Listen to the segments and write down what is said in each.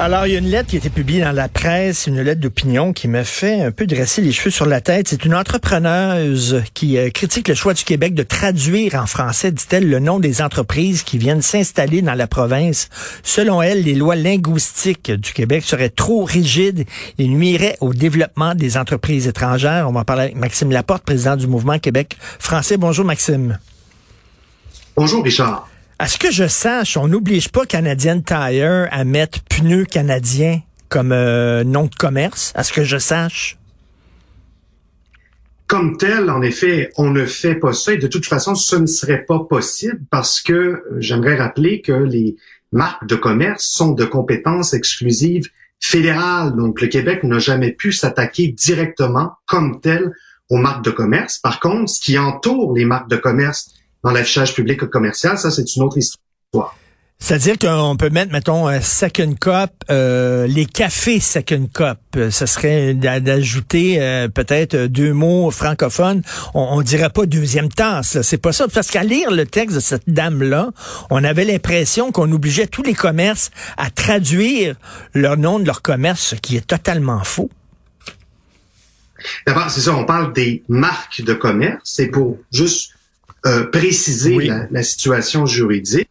Alors, il y a une lettre qui a été publiée dans la presse, une lettre d'opinion qui me fait un peu dresser les cheveux sur la tête. C'est une entrepreneuse qui euh, critique le choix du Québec de traduire en français, dit-elle, le nom des entreprises qui viennent s'installer dans la province. Selon elle, les lois linguistiques du Québec seraient trop rigides et nuiraient au développement des entreprises étrangères. On va en parler avec Maxime Laporte, président du mouvement Québec français. Bonjour, Maxime. Bonjour, Richard. À ce que je sache, on n'oblige pas Canadian Tire à mettre pneus canadiens comme euh, nom de commerce, à ce que je sache. Comme tel, en effet, on ne fait pas ça et de toute façon, ce ne serait pas possible parce que euh, j'aimerais rappeler que les marques de commerce sont de compétences exclusives fédérales. Donc, le Québec n'a jamais pu s'attaquer directement comme tel aux marques de commerce. Par contre, ce qui entoure les marques de commerce dans l'affichage public commercial, ça, c'est une autre histoire. C'est-à-dire qu'on peut mettre, mettons, un second cup, euh, les cafés second cup. Ce serait d'ajouter euh, peut-être deux mots francophones. On, on dirait pas deuxième tasse. C'est pas ça. Parce qu'à lire le texte de cette dame-là, on avait l'impression qu'on obligeait tous les commerces à traduire leur nom de leur commerce, ce qui est totalement faux. D'abord, c'est ça, on parle des marques de commerce. C'est pour juste euh, préciser Oui. la, la situation juridique.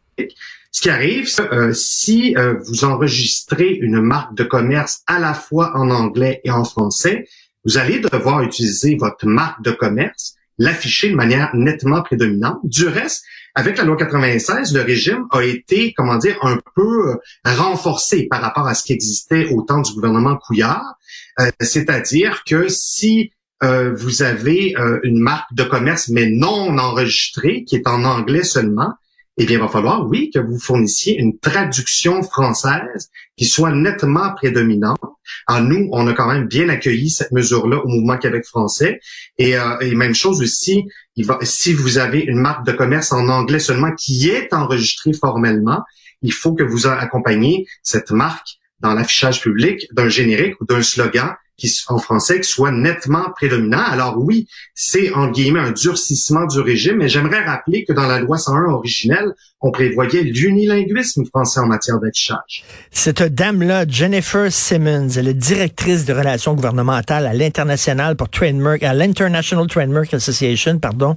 Ce qui arrive, c'est que, euh, si euh, vous enregistrez une marque de commerce à la fois en anglais et en français, vous allez devoir utiliser votre marque de commerce, l'afficher de manière nettement prédominante. Du reste, avec la loi 96, le régime a été, comment dire, un peu euh, renforcé par rapport à ce qui existait au temps du gouvernement Couillard. Euh, C'est-à-dire que si euh, vous avez euh, une marque de commerce mais non enregistrée, qui est en anglais seulement, eh bien, il va falloir, oui, que vous fournissiez une traduction française qui soit nettement prédominante. Alors, nous, on a quand même bien accueilli cette mesure-là au Mouvement Québec français. Et, euh, et même chose aussi, il va, si vous avez une marque de commerce en anglais seulement qui est enregistrée formellement, il faut que vous accompagniez cette marque dans l'affichage public d'un générique ou d'un slogan qui, en français, qui soit nettement prédominant. Alors oui, c'est en guillemets un durcissement du régime, mais j'aimerais rappeler que dans la loi 101 originelle, on prévoyait l'unilinguisme français en matière d'affichage. Cette dame-là, Jennifer Simmons, elle est directrice de relations gouvernementales à l'international pour Trademark, à l'International Trademark Association, pardon.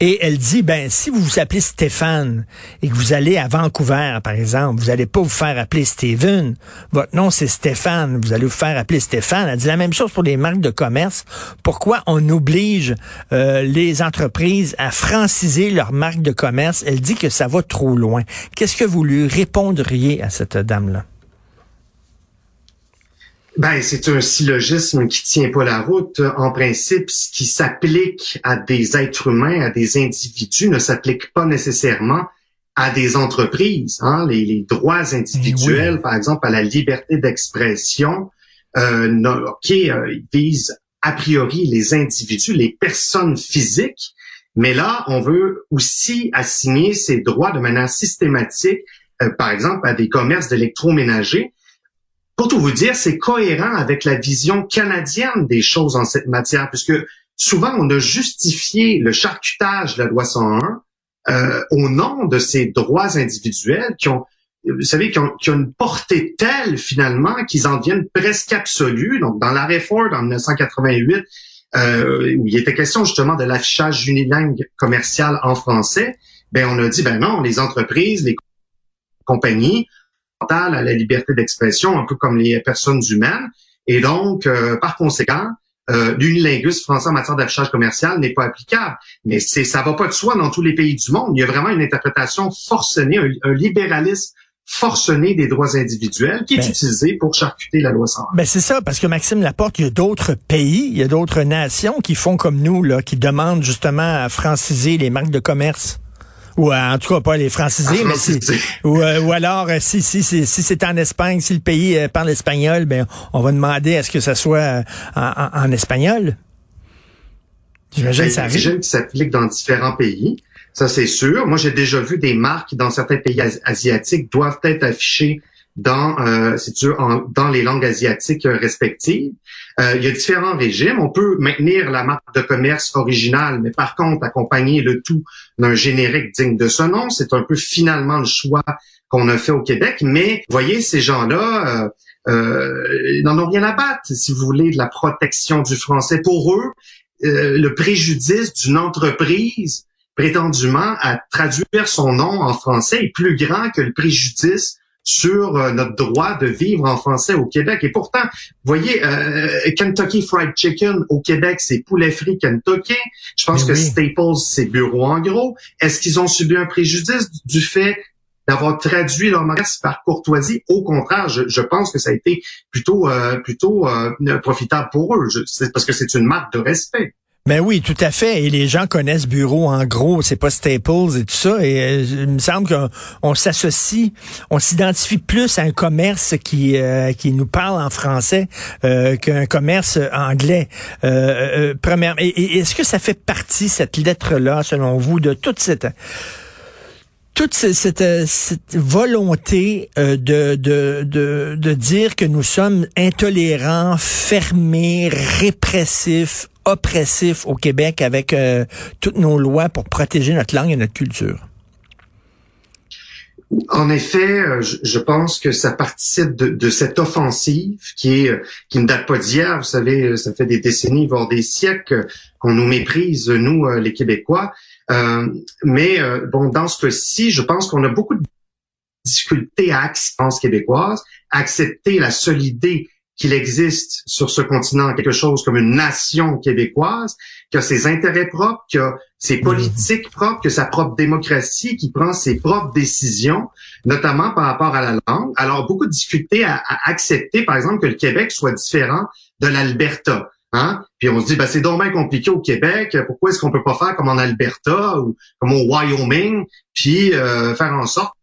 Et elle dit, ben, si vous vous appelez Stéphane et que vous allez à Vancouver, par exemple, vous allez pas vous faire appeler Steven. Votre nom, c'est Stéphane. Vous allez vous faire appeler Stéphane. Elle dit la même chose pour les marques de commerce. Pourquoi on oblige euh, les entreprises à franciser leur marque de commerce? Elle dit que ça va trop loin. Qu'est-ce que vous lui répondriez à cette dame-là? Ben, c'est un syllogisme qui tient pas la route. En principe, ce qui s'applique à des êtres humains, à des individus, ne s'applique pas nécessairement à des entreprises. Hein? Les, les droits individuels, par exemple, à la liberté d'expression, euh, ok, euh, ils visent a priori les individus, les personnes physiques, mais là, on veut aussi assigner ces droits de manière systématique, euh, par exemple, à des commerces d'électroménager. Pour tout vous dire, c'est cohérent avec la vision canadienne des choses en cette matière, puisque souvent on a justifié le charcutage de la loi 101 euh, au nom de ces droits individuels qui ont, vous savez, qui ont, qui ont une portée telle finalement qu'ils en deviennent presque absolus. Donc, dans l'arrêt Ford en 1988, euh, où il était question justement de l'affichage unilingue commercial en français, ben on a dit ben non, les entreprises, les compagnies à la liberté d'expression, un peu comme les personnes humaines. Et donc, euh, par conséquent, euh, l'unilinguisme français en matière d'affichage commercial n'est pas applicable. Mais c'est ça va pas de soi dans tous les pays du monde. Il y a vraiment une interprétation forcenée, un, libéralisme forcené des droits individuels qui est ben. utilisé pour charcuter la loi 101. Ben c'est ça, parce que Maxime Laporte, il y a d'autres pays, il y a d'autres nations qui font comme nous, là, qui demandent justement à franciser les marques de commerce ou en tout cas pas les francisés, mais si, ou, euh, ou, alors euh, si si si, si c'est en Espagne, si le pays euh, parle espagnol, ben on va demander à ce que ça soit en, en, espagnol. J'imagine ça arrive. qui s'applique dans différents pays. Ça, c'est sûr. Moi, j'ai déjà vu des marques dans certains pays asiatiques, doivent être affichées dans, euh, si tu veux, dans les langues asiatiques respectives. Euh, il y a différents régimes. On peut maintenir la marque de commerce originale, mais par contre, accompagner le tout d'un générique digne de ce nom. C'est un peu finalement le choix qu'on a fait au Québec. Mais voyez, ces gens-là, euh, euh, n'en ont rien à battre, si vous voulez, de la protection du français. Pour eux, euh, le préjudice d'une entreprise prétendument à traduire son nom en français est plus grand que le préjudice sur euh, notre droit de vivre en français au Québec. Et pourtant, vous voyez, euh, Kentucky Fried Chicken au Québec, c'est poulet frit Kentucky. Je pense que Staples, c'est bureau en gros. Est-ce qu'ils ont subi un préjudice du fait d'avoir traduit leur marque par courtoisie? Au contraire, je, pense que ça a été plutôt euh, plutôt profitable pour eux. Parce que c'est une marque de respect. Ben oui, tout à fait. Et les gens connaissent Bureau en gros, c'est pas Staples et tout ça. Et euh, il me semble qu'on s'associe, on s'identifie plus à un commerce qui euh, qui nous parle en français euh, qu'un commerce anglais. première. Et, est-ce que ça fait partie cette lettre là, selon vous, de toute cette toute cette, cette, volonté de, de, de, de dire que nous sommes intolérants, fermés, répressifs, oppressif au Québec avec euh, toutes nos lois pour protéger notre langue et notre culture? En effet, euh, je pense que ça participe de, cette offensive qui est euh, qui ne date pas d'hier. Vous savez, ça fait des décennies, voire des siècles qu'on nous méprise, nous les Québécois. mais bon, dans ce cas-ci, je pense qu'on a beaucoup de difficultés à accepter québécoise, accepter la solidité qu'il existe sur ce continent quelque chose comme une nation québécoise, qui a ses intérêts propres, qui a ses politiques propres, qui a sa propre démocratie, qui prend ses propres décisions, notamment par rapport à la langue. Alors, beaucoup de difficultés à, accepter, par exemple, que le Québec soit différent de l'Alberta. Hein? Puis on se dit, ben, c'est dommage compliqué au Québec. Pourquoi est-ce qu'on peut pas faire comme en Alberta ou comme au Wyoming, puis euh, faire en sorte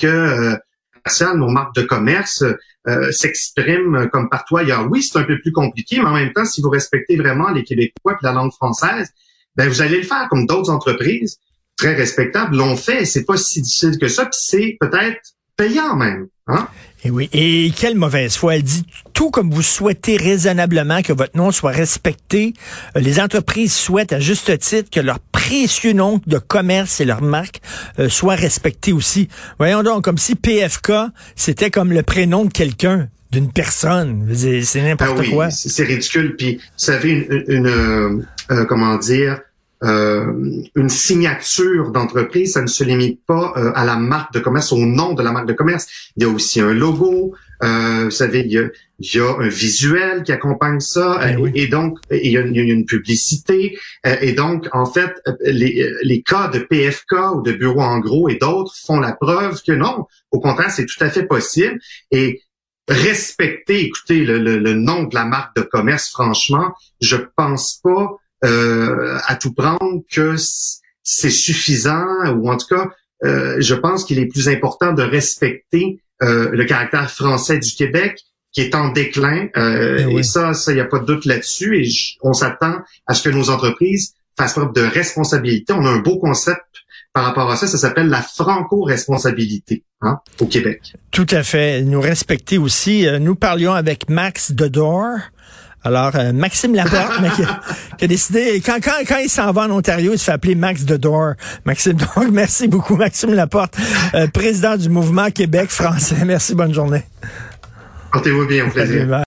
que euh, nos marques de commerce euh, s'expriment comme partout ailleurs? Oui, c'est un peu plus compliqué, mais en même temps, si vous respectez vraiment les Québécois et la langue française, ben vous allez le faire comme d'autres entreprises très respectables l'ont fait. C'est pas si difficile que ça, puis c'est peut-être payant même. Hein? Et oui. Et quelle mauvaise foi. Elle dit tout comme vous souhaitez raisonnablement que votre nom soit respecté. Euh, les entreprises souhaitent à juste titre que leur précieux nom de commerce et leur marque euh, soient respectés aussi. Voyons donc, comme si PFK, c'était comme le prénom de quelqu'un d'une personne. C'est n'importe ah oui, quoi. C'est ridicule. Puis, vous savez, une, une euh, comment dire, euh, une signature d'entreprise, ça ne se limite pas euh, à la marque de commerce, au nom de la marque de commerce. Il y a aussi un logo, euh, vous savez, il y, a, un visuel qui accompagne ça, ben et donc il y, a, une publicité. et donc, en fait, les, les cas de PFK ou de bureau en gros et d'autres font la preuve que non, au contraire, c'est tout à fait possible. Et respecter, écoutez, le, le nom de la marque de commerce, franchement, je pense pas euh, à tout prendre que c'est suffisant ou en tout cas, euh, je pense qu'il est plus important de respecter euh, le caractère français du Québec qui est en déclin. Ben et ça, ça, il n'y a pas de doute là-dessus. Et on s'attend à ce que nos entreprises fassent preuve de responsabilité. On a un beau concept par rapport à ça, ça s'appelle la franco-responsabilité hein, au Québec. Tout à fait. Nous respecter aussi. Nous parlions avec Max Dedor, alors, euh, Maxime Laporte, qui, a, décidé, quand, quand, quand il s'en va en Ontario, il se fait appeler Max the Door. Maxime, donc, merci beaucoup, Maxime Laporte, euh, président du mouvement Québec français. Merci, bonne journée. Portez-vous bien, au plaisir.